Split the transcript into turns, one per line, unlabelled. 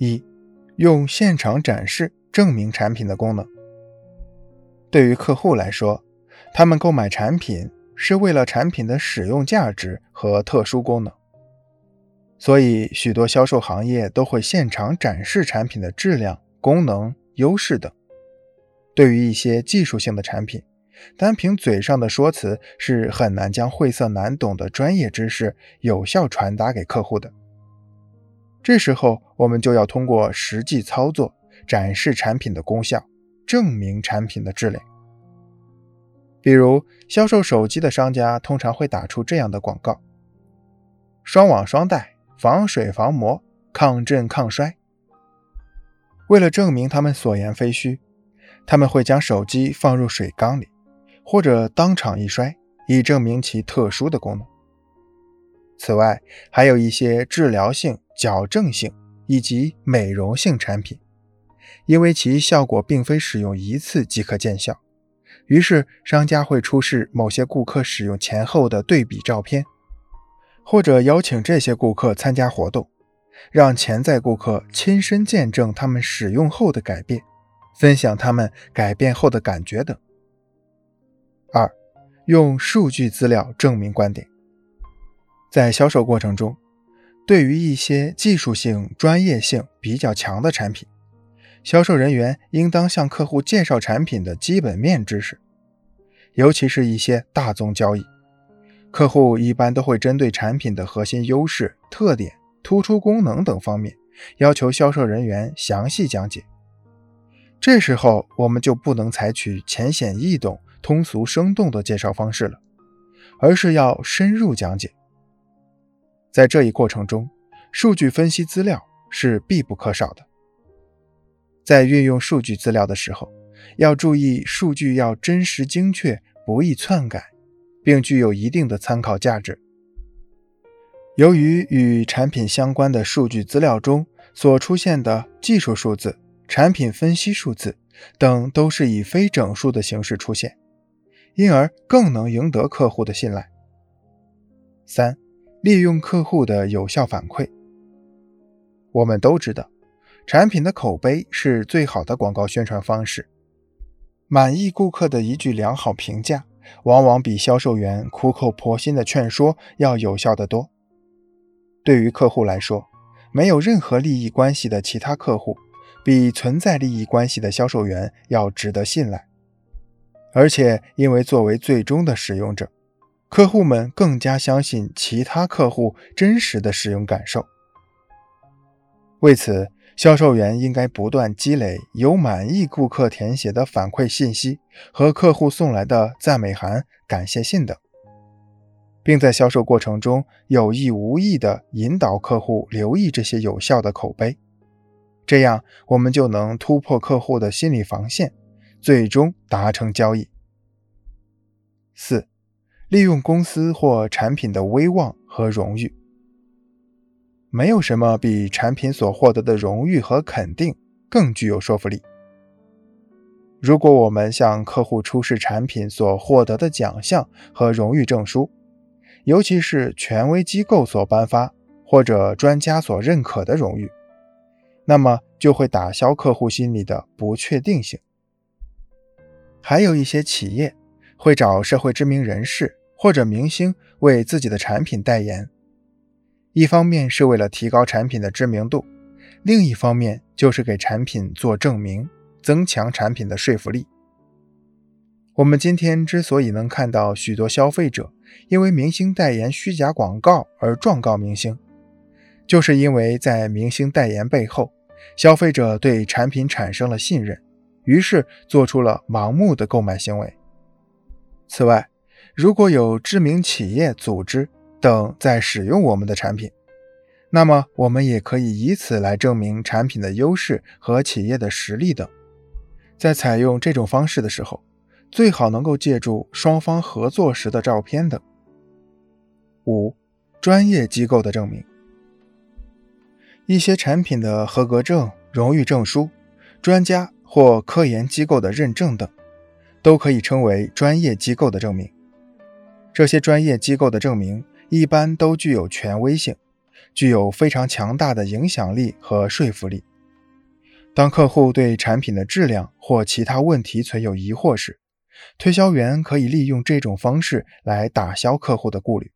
一、用现场展示证明产品的功能。对于客户来说，他们购买产品是为了产品的使用价值和特殊功能，所以许多销售行业都会现场展示产品的质量、功能、优势等。对于一些技术性的产品，单凭嘴上的说辞是很难将晦涩难懂的专业知识有效传达给客户的。这时候，我们就要通过实际操作展示产品的功效，证明产品的质量。比如，销售手机的商家通常会打出这样的广告：“双网双待，防水防磨，抗震抗摔。”为了证明他们所言非虚，他们会将手机放入水缸里，或者当场一摔，以证明其特殊的功能。此外，还有一些治疗性。矫正性以及美容性产品，因为其效果并非使用一次即可见效，于是商家会出示某些顾客使用前后的对比照片，或者邀请这些顾客参加活动，让潜在顾客亲身见证他们使用后的改变，分享他们改变后的感觉等。二，用数据资料证明观点，在销售过程中。对于一些技术性、专业性比较强的产品，销售人员应当向客户介绍产品的基本面知识，尤其是一些大宗交易，客户一般都会针对产品的核心优势、特点、突出功能等方面，要求销售人员详细讲解。这时候，我们就不能采取浅显易懂、通俗生动的介绍方式了，而是要深入讲解。在这一过程中，数据分析资料是必不可少的。在运用数据资料的时候，要注意数据要真实精确，不易篡改，并具有一定的参考价值。由于与产品相关的数据资料中所出现的技术数字、产品分析数字等都是以非整数的形式出现，因而更能赢得客户的信赖。三。利用客户的有效反馈。我们都知道，产品的口碑是最好的广告宣传方式。满意顾客的一句良好评价，往往比销售员苦口婆心的劝说要有效得多。对于客户来说，没有任何利益关系的其他客户，比存在利益关系的销售员要值得信赖。而且，因为作为最终的使用者。客户们更加相信其他客户真实的使用感受。为此，销售员应该不断积累由满意顾客填写的反馈信息和客户送来的赞美函、感谢信等，并在销售过程中有意无意地引导客户留意这些有效的口碑。这样，我们就能突破客户的心理防线，最终达成交易。利用公司或产品的威望和荣誉，没有什么比产品所获得的荣誉和肯定更具有说服力。如果我们向客户出示产品所获得的奖项和荣誉证书，尤其是权威机构所颁发或者专家所认可的荣誉，那么就会打消客户心里的不确定性。还有一些企业会找社会知名人士。或者明星为自己的产品代言，一方面是为了提高产品的知名度，另一方面就是给产品做证明，增强产品的说服力。我们今天之所以能看到许多消费者因为明星代言虚假广告而状告明星，就是因为在明星代言背后，消费者对产品产生了信任，于是做出了盲目的购买行为。此外，如果有知名企业、组织等在使用我们的产品，那么我们也可以以此来证明产品的优势和企业的实力等。在采用这种方式的时候，最好能够借助双方合作时的照片等。五、专业机构的证明，一些产品的合格证、荣誉证书、专家或科研机构的认证等，都可以称为专业机构的证明。这些专业机构的证明一般都具有权威性，具有非常强大的影响力和说服力。当客户对产品的质量或其他问题存有疑惑时，推销员可以利用这种方式来打消客户的顾虑。